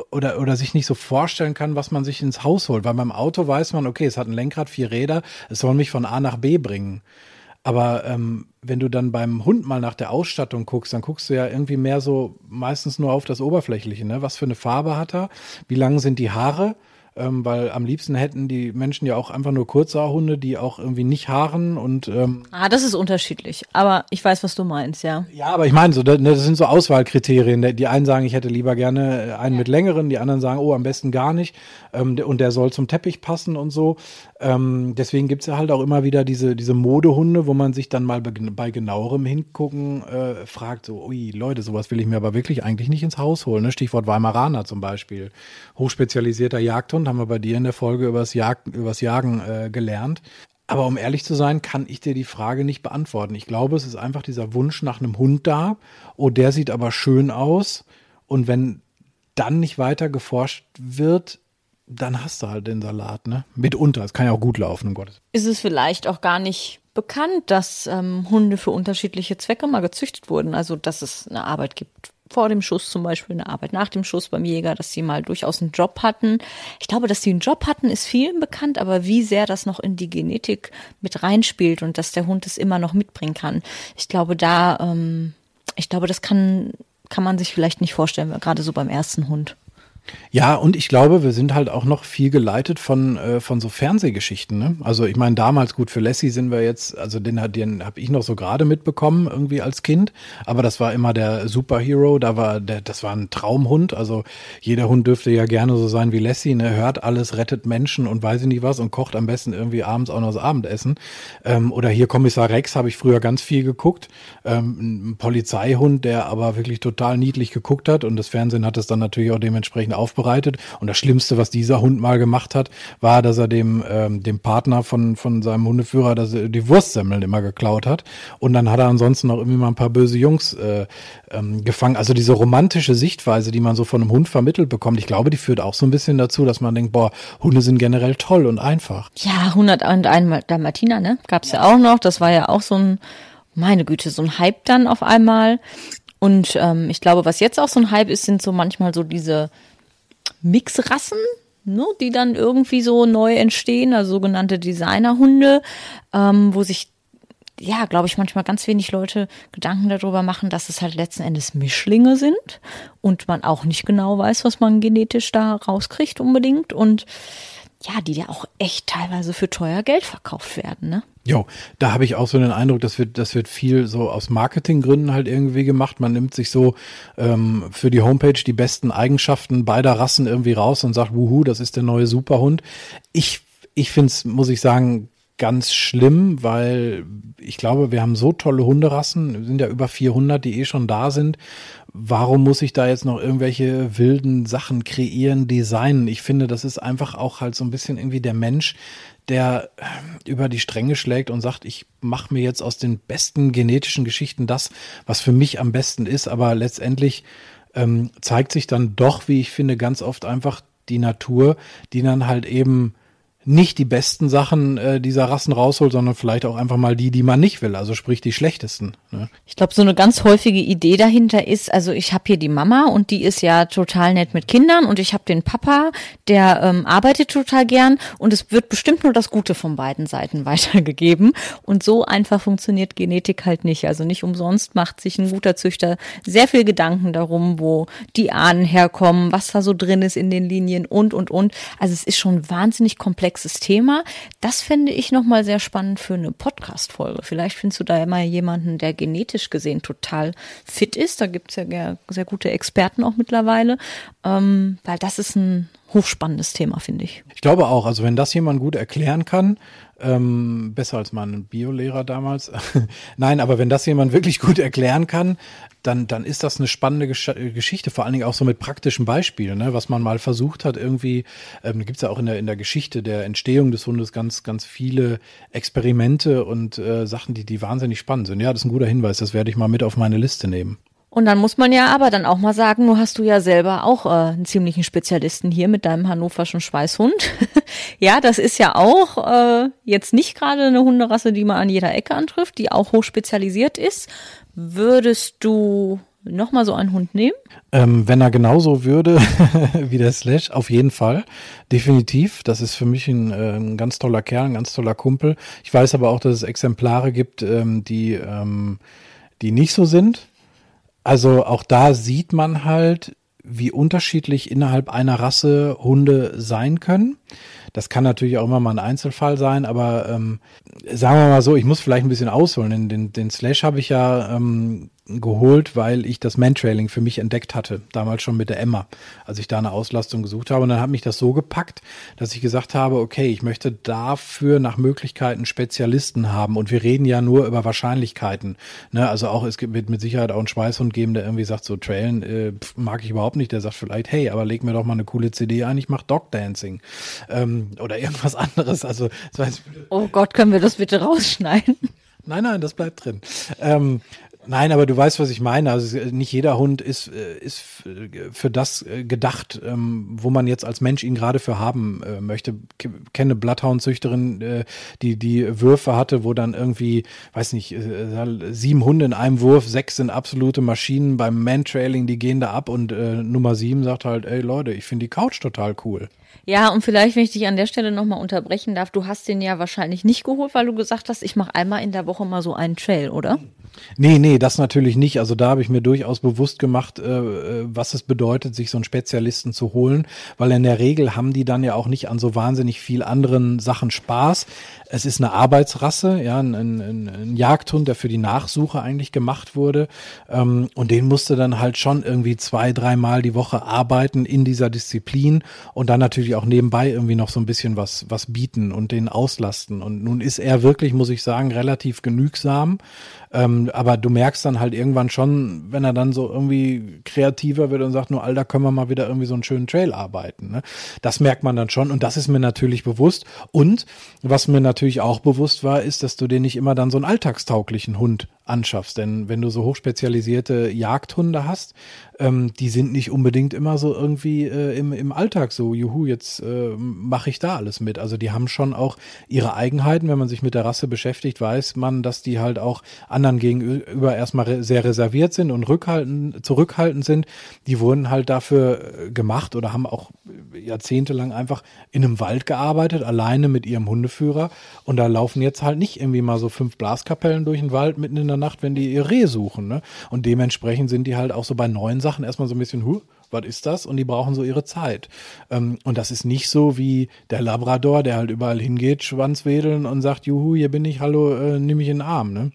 oder, oder sich nicht so vorstellen kann, was man sich ins Haus holt. Weil beim Auto weiß man, okay, es hat ein Lenkrad, vier Räder, es soll mich von A nach B bringen. Aber ähm, wenn du dann beim Hund mal nach der Ausstattung guckst, dann guckst du ja irgendwie mehr so meistens nur auf das Oberflächliche. Ne? Was für eine Farbe hat er? Wie lang sind die Haare? Ähm, weil am liebsten hätten die Menschen ja auch einfach nur Kurzhaarhunde, die auch irgendwie nicht haaren und ähm, Ah, das ist unterschiedlich, aber ich weiß, was du meinst, ja. Ja, aber ich meine so, das, das sind so Auswahlkriterien. Die einen sagen, ich hätte lieber gerne einen ja. mit längeren, die anderen sagen, oh, am besten gar nicht ähm, und der soll zum Teppich passen und so. Ähm, deswegen gibt's ja halt auch immer wieder diese, diese Modehunde, wo man sich dann mal bei, bei genauerem Hingucken äh, fragt, so, ui, Leute, sowas will ich mir aber wirklich eigentlich nicht ins Haus holen. Ne? Stichwort Weimaraner zum Beispiel. Hochspezialisierter Jagdhund, haben wir bei dir in der Folge übers, Jag übers Jagen äh, gelernt. Aber um ehrlich zu sein, kann ich dir die Frage nicht beantworten. Ich glaube, es ist einfach dieser Wunsch nach einem Hund da. Oh, der sieht aber schön aus. Und wenn dann nicht weiter geforscht wird, dann hast du halt den Salat, ne? Mitunter. Es kann ja auch gut laufen, um Gottes. Ist es vielleicht auch gar nicht bekannt, dass ähm, Hunde für unterschiedliche Zwecke mal gezüchtet wurden? Also, dass es eine Arbeit gibt vor dem Schuss zum Beispiel, eine Arbeit nach dem Schuss beim Jäger, dass sie mal durchaus einen Job hatten. Ich glaube, dass sie einen Job hatten, ist vielen bekannt, aber wie sehr das noch in die Genetik mit reinspielt und dass der Hund es immer noch mitbringen kann. Ich glaube, da, ähm, ich glaube, das kann, kann man sich vielleicht nicht vorstellen, gerade so beim ersten Hund. Ja, und ich glaube, wir sind halt auch noch viel geleitet von, äh, von so Fernsehgeschichten. Ne? Also ich meine, damals gut für Lassie sind wir jetzt, also den, den habe ich noch so gerade mitbekommen, irgendwie als Kind. Aber das war immer der Superhero, da war der, das war ein Traumhund. Also jeder Hund dürfte ja gerne so sein wie Lassie, ne? hört alles, rettet Menschen und weiß ich nicht was und kocht am besten irgendwie abends auch noch das Abendessen. Ähm, oder hier Kommissar Rex habe ich früher ganz viel geguckt. Ähm, ein Polizeihund, der aber wirklich total niedlich geguckt hat und das Fernsehen hat es dann natürlich auch dementsprechend aufbereitet. Und das Schlimmste, was dieser Hund mal gemacht hat, war, dass er dem, ähm, dem Partner von, von seinem Hundeführer dass er die Wurstsemmeln immer geklaut hat. Und dann hat er ansonsten noch irgendwie mal ein paar böse Jungs äh, ähm, gefangen. Also diese romantische Sichtweise, die man so von einem Hund vermittelt bekommt, ich glaube, die führt auch so ein bisschen dazu, dass man denkt, boah, Hunde sind generell toll und einfach. Ja, 101 Dalmatiner, ne? Gab's ja. ja auch noch. Das war ja auch so ein meine Güte, so ein Hype dann auf einmal. Und ähm, ich glaube, was jetzt auch so ein Hype ist, sind so manchmal so diese Mixrassen, ne, die dann irgendwie so neu entstehen, also sogenannte Designerhunde, ähm, wo sich ja, glaube ich, manchmal ganz wenig Leute Gedanken darüber machen, dass es halt letzten Endes Mischlinge sind und man auch nicht genau weiß, was man genetisch da rauskriegt unbedingt und ja, die ja auch echt teilweise für teuer Geld verkauft werden, ne? Jo, da habe ich auch so den Eindruck, das wird, das wird viel so aus Marketinggründen halt irgendwie gemacht. Man nimmt sich so ähm, für die Homepage die besten Eigenschaften beider Rassen irgendwie raus und sagt, wuhu, das ist der neue Superhund. Ich, ich finde es, muss ich sagen, ganz schlimm, weil ich glaube, wir haben so tolle Hunderassen, sind ja über 400, die eh schon da sind. Warum muss ich da jetzt noch irgendwelche wilden Sachen kreieren, designen? Ich finde, das ist einfach auch halt so ein bisschen irgendwie der Mensch, der äh, über die Stränge schlägt und sagt, ich mache mir jetzt aus den besten genetischen Geschichten das, was für mich am besten ist, aber letztendlich ähm, zeigt sich dann doch, wie ich finde, ganz oft einfach die Natur, die dann halt eben nicht die besten Sachen äh, dieser Rassen rausholt, sondern vielleicht auch einfach mal die, die man nicht will, also sprich die schlechtesten. Ne? Ich glaube, so eine ganz häufige Idee dahinter ist, also ich habe hier die Mama und die ist ja total nett mit Kindern und ich habe den Papa, der ähm, arbeitet total gern und es wird bestimmt nur das Gute von beiden Seiten weitergegeben und so einfach funktioniert Genetik halt nicht. Also nicht umsonst macht sich ein guter Züchter sehr viel Gedanken darum, wo die Ahnen herkommen, was da so drin ist in den Linien und und und. Also es ist schon wahnsinnig komplex komplexes Thema. Das fände ich nochmal sehr spannend für eine Podcast-Folge. Vielleicht findest du da mal jemanden, der genetisch gesehen total fit ist. Da gibt es ja sehr gute Experten auch mittlerweile, ähm, weil das ist ein hochspannendes Thema, finde ich. Ich glaube auch. Also wenn das jemand gut erklären kann, ähm, besser als mein Biolehrer damals. Nein, aber wenn das jemand wirklich gut erklären kann, dann, dann ist das eine spannende Gesch Geschichte, vor allen Dingen auch so mit praktischen Beispielen, ne? was man mal versucht hat, irgendwie, ähm, gibt es ja auch in der, in der Geschichte der Entstehung des Hundes ganz, ganz viele Experimente und äh, Sachen, die, die wahnsinnig spannend sind. Ja, das ist ein guter Hinweis, das werde ich mal mit auf meine Liste nehmen. Und dann muss man ja aber dann auch mal sagen, du hast du ja selber auch äh, einen ziemlichen Spezialisten hier mit deinem hannoverschen Schweißhund. ja, das ist ja auch äh, jetzt nicht gerade eine Hunderasse, die man an jeder Ecke antrifft, die auch hoch spezialisiert ist. Würdest du nochmal so einen Hund nehmen? Ähm, wenn er genauso würde wie der Slash, auf jeden Fall. Definitiv. Das ist für mich ein, äh, ein, ganz toller Kerl, ein ganz toller Kumpel. Ich weiß aber auch, dass es Exemplare gibt, ähm, die, ähm, die nicht so sind also auch da sieht man halt, wie unterschiedlich innerhalb einer Rasse Hunde sein können. Das kann natürlich auch immer mal ein Einzelfall sein, aber ähm, sagen wir mal so, ich muss vielleicht ein bisschen ausholen. Den, den, den Slash habe ich ja ähm, geholt, weil ich das Mantrailing für mich entdeckt hatte, damals schon mit der Emma, als ich da eine Auslastung gesucht habe. Und dann hat mich das so gepackt, dass ich gesagt habe, okay, ich möchte dafür nach Möglichkeiten Spezialisten haben. Und wir reden ja nur über Wahrscheinlichkeiten. Ne? Also auch, es wird mit Sicherheit auch einen Schweißhund geben, der irgendwie sagt, so Trailen äh, mag ich überhaupt nicht. Der sagt vielleicht, hey, aber leg mir doch mal eine coole CD ein, ich mach Dog Dancing. Ähm, oder irgendwas anderes. Also, das heißt, oh Gott, können wir das bitte rausschneiden? Nein, nein, das bleibt drin. Ähm, Nein, aber du weißt, was ich meine. Also nicht jeder Hund ist, äh, ist für das äh, gedacht, ähm, wo man jetzt als Mensch ihn gerade für haben äh, möchte. Ich kenne Bloodhound-Züchterin, die die Würfe hatte, wo dann irgendwie, weiß nicht, sieben Hunde in einem Wurf, sechs sind absolute Maschinen beim Mantrailing, die gehen da ab und Nummer sieben sagt halt, ey Leute, ich finde die Couch total cool. Ja, und vielleicht, wenn ich dich an der Stelle nochmal unterbrechen darf, du hast den ja wahrscheinlich nicht geholt, weil du gesagt hast, ich mache einmal in der Woche mal so einen Trail, oder? Nee, nee, das natürlich nicht. Also da habe ich mir durchaus bewusst gemacht, äh, äh, was es bedeutet, sich so einen Spezialisten zu holen, weil in der Regel haben die dann ja auch nicht an so wahnsinnig viel anderen Sachen Spaß. Es ist eine Arbeitsrasse, ja, ein, ein, ein Jagdhund, der für die Nachsuche eigentlich gemacht wurde. Ähm, und den musste dann halt schon irgendwie zwei, dreimal die Woche arbeiten in dieser Disziplin und dann natürlich auch nebenbei irgendwie noch so ein bisschen was, was bieten und den auslasten. Und nun ist er wirklich, muss ich sagen, relativ genügsam. Ähm, aber du merkst dann halt irgendwann schon, wenn er dann so irgendwie kreativer wird und sagt, nur Alter, können wir mal wieder irgendwie so einen schönen Trail arbeiten. Ne? Das merkt man dann schon und das ist mir natürlich bewusst. Und was mir natürlich auch bewusst war, ist, dass du dir nicht immer dann so einen alltagstauglichen Hund anschaffst. Denn wenn du so hochspezialisierte Jagdhunde hast, ähm, die sind nicht unbedingt immer so irgendwie äh, im, im Alltag so, juhu, jetzt äh, mache ich da alles mit. Also die haben schon auch ihre Eigenheiten. Wenn man sich mit der Rasse beschäftigt, weiß man, dass die halt auch anderen gegenüber erstmal sehr reserviert sind und rückhaltend, zurückhaltend sind. Die wurden halt dafür äh, gemacht oder haben auch jahrzehntelang einfach in einem Wald gearbeitet, alleine mit ihrem Hundeführer. Und da laufen jetzt halt nicht irgendwie mal so fünf Blaskapellen durch den Wald mitten in der Nacht, wenn die ihr Reh suchen. Ne? Und dementsprechend sind die halt auch so bei neuen Sachen erstmal so ein bisschen, huh, was ist das? Und die brauchen so ihre Zeit. Ähm, und das ist nicht so wie der Labrador, der halt überall hingeht, Schwanz wedeln und sagt, juhu, hier bin ich, hallo, äh, nimm mich in den Arm. Ne?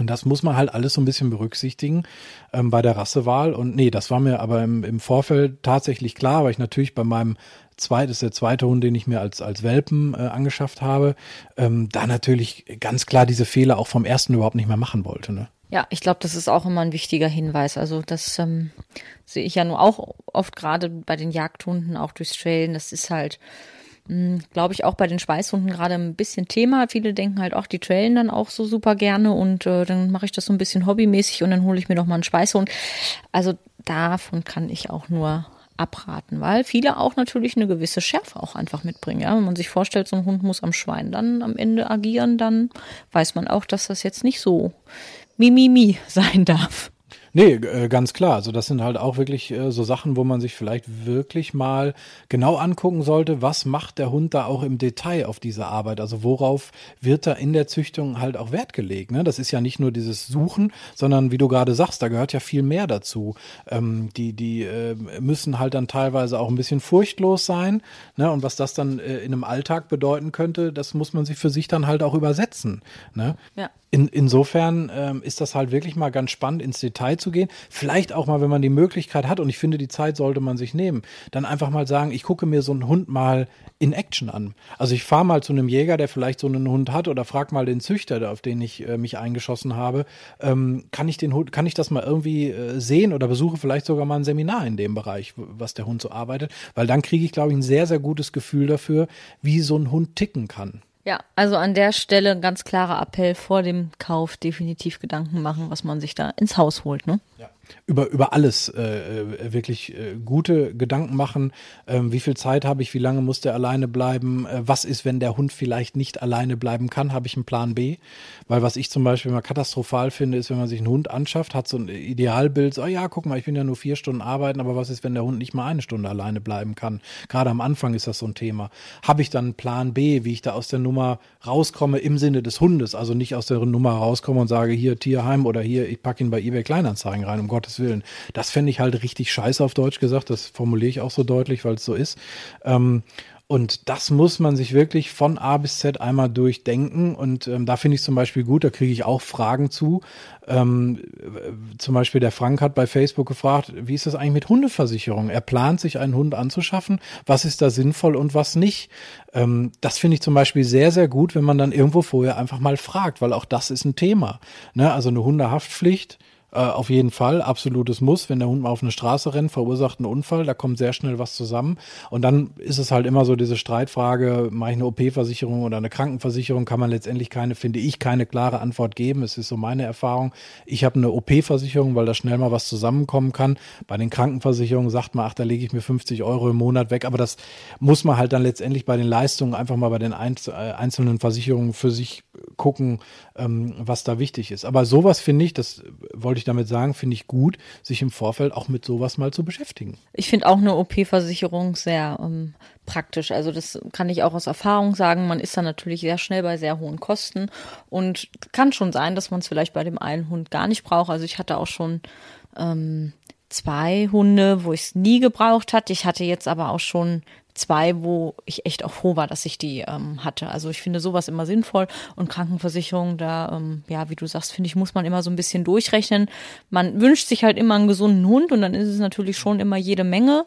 Und das muss man halt alles so ein bisschen berücksichtigen ähm, bei der Rassewahl. Und nee, das war mir aber im, im Vorfeld tatsächlich klar, weil ich natürlich bei meinem zweit, ist der zweite Hund, den ich mir als, als Welpen äh, angeschafft habe, ähm, da natürlich ganz klar diese Fehler auch vom ersten überhaupt nicht mehr machen wollte. Ne? Ja, ich glaube, das ist auch immer ein wichtiger Hinweis. Also das ähm, sehe ich ja nur auch oft gerade bei den Jagdhunden, auch durchs Trailen. Das ist halt, hm, glaube ich, auch bei den Schweißhunden gerade ein bisschen Thema. Viele denken halt auch, die trailen dann auch so super gerne und äh, dann mache ich das so ein bisschen hobbymäßig und dann hole ich mir doch mal einen Schweißhund. Also davon kann ich auch nur abraten, weil viele auch natürlich eine gewisse Schärfe auch einfach mitbringen. Ja? Wenn man sich vorstellt, so ein Hund muss am Schwein dann am Ende agieren, dann weiß man auch, dass das jetzt nicht so mimimi sein darf. Nee, äh, ganz klar. Also das sind halt auch wirklich äh, so Sachen, wo man sich vielleicht wirklich mal genau angucken sollte, was macht der Hund da auch im Detail auf diese Arbeit? Also worauf wird da in der Züchtung halt auch Wert gelegt? Ne? Das ist ja nicht nur dieses Suchen, sondern wie du gerade sagst, da gehört ja viel mehr dazu. Ähm, die die äh, müssen halt dann teilweise auch ein bisschen furchtlos sein. Ne? Und was das dann äh, in einem Alltag bedeuten könnte, das muss man sich für sich dann halt auch übersetzen. Ne? Ja. In, insofern ähm, ist das halt wirklich mal ganz spannend, ins Detail zu gehen. Vielleicht auch mal, wenn man die Möglichkeit hat, und ich finde, die Zeit sollte man sich nehmen, dann einfach mal sagen, ich gucke mir so einen Hund mal in Action an. Also ich fahre mal zu einem Jäger, der vielleicht so einen Hund hat, oder frag mal den Züchter, auf den ich äh, mich eingeschossen habe, ähm, kann ich den Hund, kann ich das mal irgendwie äh, sehen oder besuche vielleicht sogar mal ein Seminar in dem Bereich, was der Hund so arbeitet, weil dann kriege ich, glaube ich, ein sehr, sehr gutes Gefühl dafür, wie so ein Hund ticken kann. Ja, also an der Stelle ganz klarer Appell vor dem Kauf definitiv Gedanken machen, was man sich da ins Haus holt. Ne? Ja über, über alles äh, äh, wirklich äh, gute Gedanken machen. Ähm, wie viel Zeit habe ich, wie lange muss der alleine bleiben? Äh, was ist, wenn der Hund vielleicht nicht alleine bleiben kann? Habe ich einen Plan B? Weil was ich zum Beispiel mal katastrophal finde, ist, wenn man sich einen Hund anschafft, hat so ein Idealbild, so, oh ja, guck mal, ich bin ja nur vier Stunden arbeiten, aber was ist, wenn der Hund nicht mal eine Stunde alleine bleiben kann? Gerade am Anfang ist das so ein Thema. Habe ich dann einen Plan B, wie ich da aus der Nummer rauskomme im Sinne des Hundes, also nicht aus der Nummer rauskomme und sage, hier Tierheim oder hier, ich packe ihn bei eBay Kleinanzeigen rein, um Gott Gottes Willen. Das fände ich halt richtig scheiße auf Deutsch gesagt. Das formuliere ich auch so deutlich, weil es so ist. Ähm, und das muss man sich wirklich von A bis Z einmal durchdenken. Und ähm, da finde ich zum Beispiel gut, da kriege ich auch Fragen zu. Ähm, zum Beispiel der Frank hat bei Facebook gefragt, wie ist das eigentlich mit Hundeversicherung? Er plant sich einen Hund anzuschaffen. Was ist da sinnvoll und was nicht? Ähm, das finde ich zum Beispiel sehr, sehr gut, wenn man dann irgendwo vorher einfach mal fragt, weil auch das ist ein Thema. Ne? Also eine Hundehaftpflicht äh, auf jeden Fall, absolutes Muss. Wenn der Hund mal auf eine Straße rennt, verursacht einen Unfall, da kommt sehr schnell was zusammen. Und dann ist es halt immer so diese Streitfrage, mache ich eine OP-Versicherung oder eine Krankenversicherung, kann man letztendlich keine, finde ich, keine klare Antwort geben. Es ist so meine Erfahrung. Ich habe eine OP-Versicherung, weil da schnell mal was zusammenkommen kann. Bei den Krankenversicherungen sagt man, ach, da lege ich mir 50 Euro im Monat weg. Aber das muss man halt dann letztendlich bei den Leistungen einfach mal bei den äh, einzelnen Versicherungen für sich gucken, ähm, was da wichtig ist. Aber sowas finde ich, das wollte ich damit sagen, finde ich gut, sich im Vorfeld auch mit sowas mal zu beschäftigen. Ich finde auch eine OP-Versicherung sehr ähm, praktisch. Also das kann ich auch aus Erfahrung sagen. Man ist dann natürlich sehr schnell bei sehr hohen Kosten und kann schon sein, dass man es vielleicht bei dem einen Hund gar nicht braucht. Also ich hatte auch schon ähm, zwei Hunde, wo ich es nie gebraucht hatte. Ich hatte jetzt aber auch schon zwei, wo ich echt auch froh war, dass ich die ähm, hatte. Also ich finde sowas immer sinnvoll und Krankenversicherung, da, ähm, ja, wie du sagst, finde ich, muss man immer so ein bisschen durchrechnen. Man wünscht sich halt immer einen gesunden Hund und dann ist es natürlich schon immer jede Menge.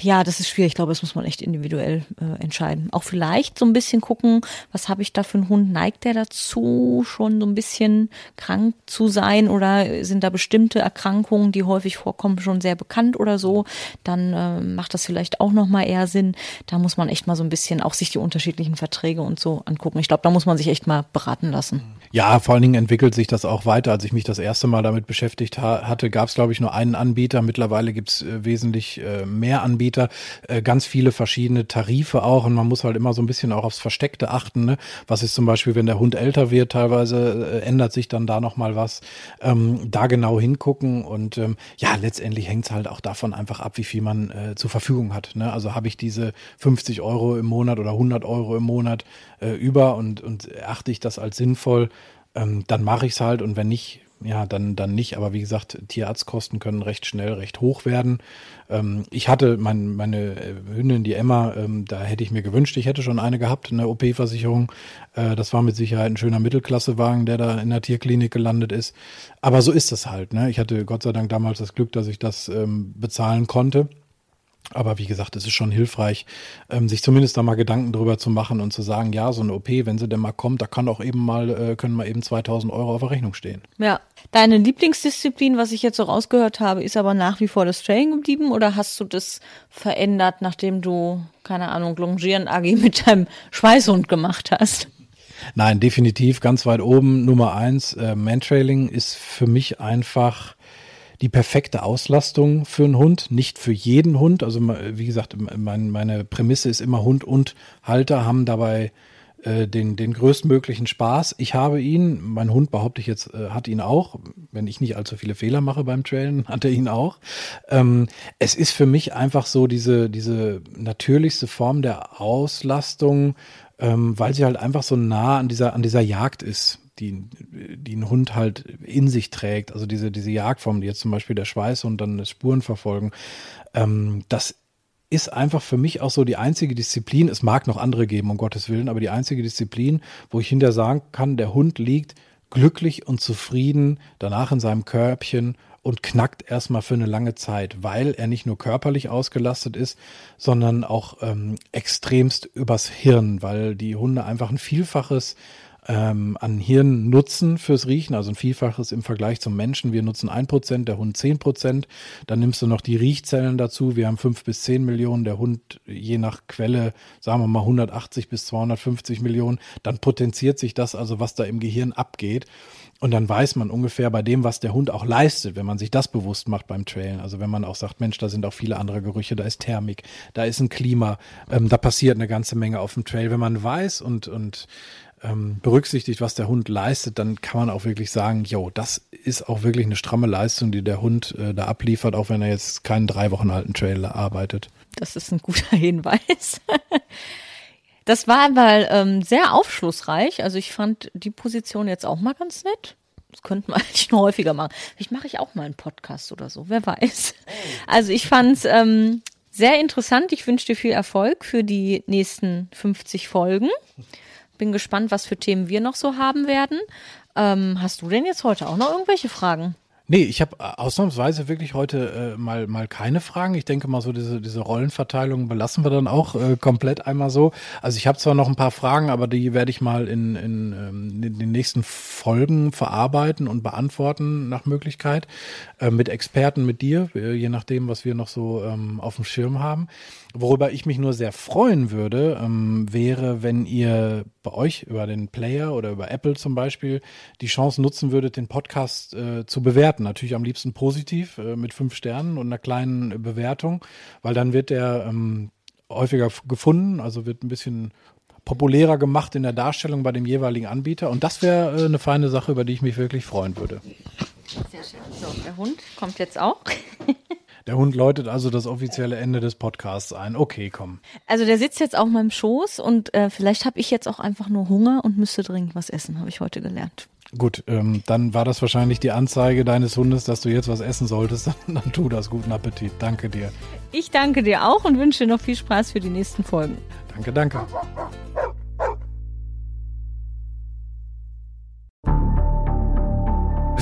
Ja, das ist schwierig. Ich glaube, das muss man echt individuell äh, entscheiden. Auch vielleicht so ein bisschen gucken, was habe ich da für einen Hund? Neigt der dazu, schon so ein bisschen krank zu sein oder sind da bestimmte Erkrankungen, die häufig vorkommen, schon sehr bekannt oder so? Dann äh, macht das vielleicht auch nochmal eher Sinn. Da muss man echt mal so ein bisschen auch sich die unterschiedlichen Verträge und so angucken. Ich glaube, da muss man sich echt mal beraten lassen. Ja, vor allen Dingen entwickelt sich das auch weiter. Als ich mich das erste Mal damit beschäftigt ha hatte, gab es, glaube ich, nur einen Anbieter. Mittlerweile gibt es äh, wesentlich äh, mehr mehr Anbieter, äh, ganz viele verschiedene Tarife auch und man muss halt immer so ein bisschen auch aufs Versteckte achten. Ne? Was ist zum Beispiel, wenn der Hund älter wird, teilweise äh, ändert sich dann da nochmal was. Ähm, da genau hingucken und ähm, ja, letztendlich hängt es halt auch davon einfach ab, wie viel man äh, zur Verfügung hat. Ne? Also habe ich diese 50 Euro im Monat oder 100 Euro im Monat äh, über und, und achte ich das als sinnvoll, ähm, dann mache ich es halt und wenn nicht, ja, dann, dann nicht. Aber wie gesagt, Tierarztkosten können recht schnell recht hoch werden. Ähm, ich hatte mein, meine äh, Hündin, die Emma, ähm, da hätte ich mir gewünscht, ich hätte schon eine gehabt, eine OP-Versicherung. Äh, das war mit Sicherheit ein schöner Mittelklassewagen, der da in der Tierklinik gelandet ist. Aber so ist es halt. Ne? Ich hatte Gott sei Dank damals das Glück, dass ich das ähm, bezahlen konnte. Aber wie gesagt, es ist schon hilfreich, ähm, sich zumindest da mal Gedanken drüber zu machen und zu sagen, ja, so eine OP, wenn sie denn mal kommt, da kann auch eben mal, äh, können mal eben 2000 Euro auf der Rechnung stehen. Ja. Deine Lieblingsdisziplin, was ich jetzt so rausgehört habe, ist aber nach wie vor das Training geblieben oder hast du das verändert, nachdem du, keine Ahnung, Longieren AG mit deinem Schweißhund gemacht hast? Nein, definitiv ganz weit oben. Nummer eins, äh, Mantrailing ist für mich einfach die perfekte Auslastung für einen Hund, nicht für jeden Hund. Also wie gesagt, mein, meine Prämisse ist immer Hund und Halter haben dabei äh, den, den größtmöglichen Spaß. Ich habe ihn, mein Hund behaupte ich jetzt, äh, hat ihn auch. Wenn ich nicht allzu viele Fehler mache beim Trailen, hat er ihn auch. Ähm, es ist für mich einfach so diese, diese natürlichste Form der Auslastung, ähm, weil sie halt einfach so nah an dieser, an dieser Jagd ist die, die ein Hund halt in sich trägt, also diese, diese Jagdform, die jetzt zum Beispiel der Schweiß und dann Spuren verfolgen, ähm, das ist einfach für mich auch so die einzige Disziplin, es mag noch andere geben, um Gottes Willen, aber die einzige Disziplin, wo ich hinterher sagen kann, der Hund liegt glücklich und zufrieden danach in seinem Körbchen und knackt erstmal für eine lange Zeit, weil er nicht nur körperlich ausgelastet ist, sondern auch ähm, extremst übers Hirn, weil die Hunde einfach ein Vielfaches ähm, an Hirnnutzen fürs Riechen, also ein Vielfaches im Vergleich zum Menschen. Wir nutzen ein Prozent, der Hund zehn Prozent. Dann nimmst du noch die Riechzellen dazu. Wir haben fünf bis zehn Millionen, der Hund je nach Quelle, sagen wir mal 180 bis 250 Millionen. Dann potenziert sich das also, was da im Gehirn abgeht. Und dann weiß man ungefähr bei dem, was der Hund auch leistet, wenn man sich das bewusst macht beim Trailen. Also wenn man auch sagt, Mensch, da sind auch viele andere Gerüche, da ist Thermik, da ist ein Klima, ähm, da passiert eine ganze Menge auf dem Trail. Wenn man weiß und, und ähm, berücksichtigt, was der Hund leistet, dann kann man auch wirklich sagen, jo, das ist auch wirklich eine stramme Leistung, die der Hund äh, da abliefert, auch wenn er jetzt keinen drei Wochen alten Trailer arbeitet. Das ist ein guter Hinweis. Das war aber ähm, sehr aufschlussreich. Also ich fand die Position jetzt auch mal ganz nett. Das könnte man eigentlich noch häufiger machen. Vielleicht mache ich auch mal einen Podcast oder so, wer weiß. Also ich fand es ähm, sehr interessant. Ich wünsche dir viel Erfolg für die nächsten 50 Folgen. Bin gespannt, was für Themen wir noch so haben werden. Ähm, hast du denn jetzt heute auch noch irgendwelche Fragen? Nee, ich habe äh, ausnahmsweise wirklich heute äh, mal, mal keine Fragen. Ich denke mal so, diese, diese Rollenverteilung belassen wir dann auch äh, komplett einmal so. Also ich habe zwar noch ein paar Fragen, aber die werde ich mal in, in, ähm, in den nächsten Folgen verarbeiten und beantworten nach Möglichkeit. Äh, mit Experten, mit dir, äh, je nachdem, was wir noch so ähm, auf dem Schirm haben. Worüber ich mich nur sehr freuen würde, ähm, wäre, wenn ihr bei euch über den Player oder über Apple zum Beispiel die Chance nutzen würdet, den Podcast äh, zu bewerten. Natürlich am liebsten positiv äh, mit fünf Sternen und einer kleinen Bewertung, weil dann wird der ähm, häufiger gefunden, also wird ein bisschen populärer gemacht in der Darstellung bei dem jeweiligen Anbieter. Und das wäre äh, eine feine Sache, über die ich mich wirklich freuen würde. Sehr schön. So, der Hund kommt jetzt auch. Der Hund läutet also das offizielle Ende des Podcasts ein. Okay, komm. Also der sitzt jetzt auf meinem Schoß und äh, vielleicht habe ich jetzt auch einfach nur Hunger und müsste dringend was essen, habe ich heute gelernt. Gut, ähm, dann war das wahrscheinlich die Anzeige deines Hundes, dass du jetzt was essen solltest. Dann, dann tu das. Guten Appetit. Danke dir. Ich danke dir auch und wünsche dir noch viel Spaß für die nächsten Folgen. Danke, danke.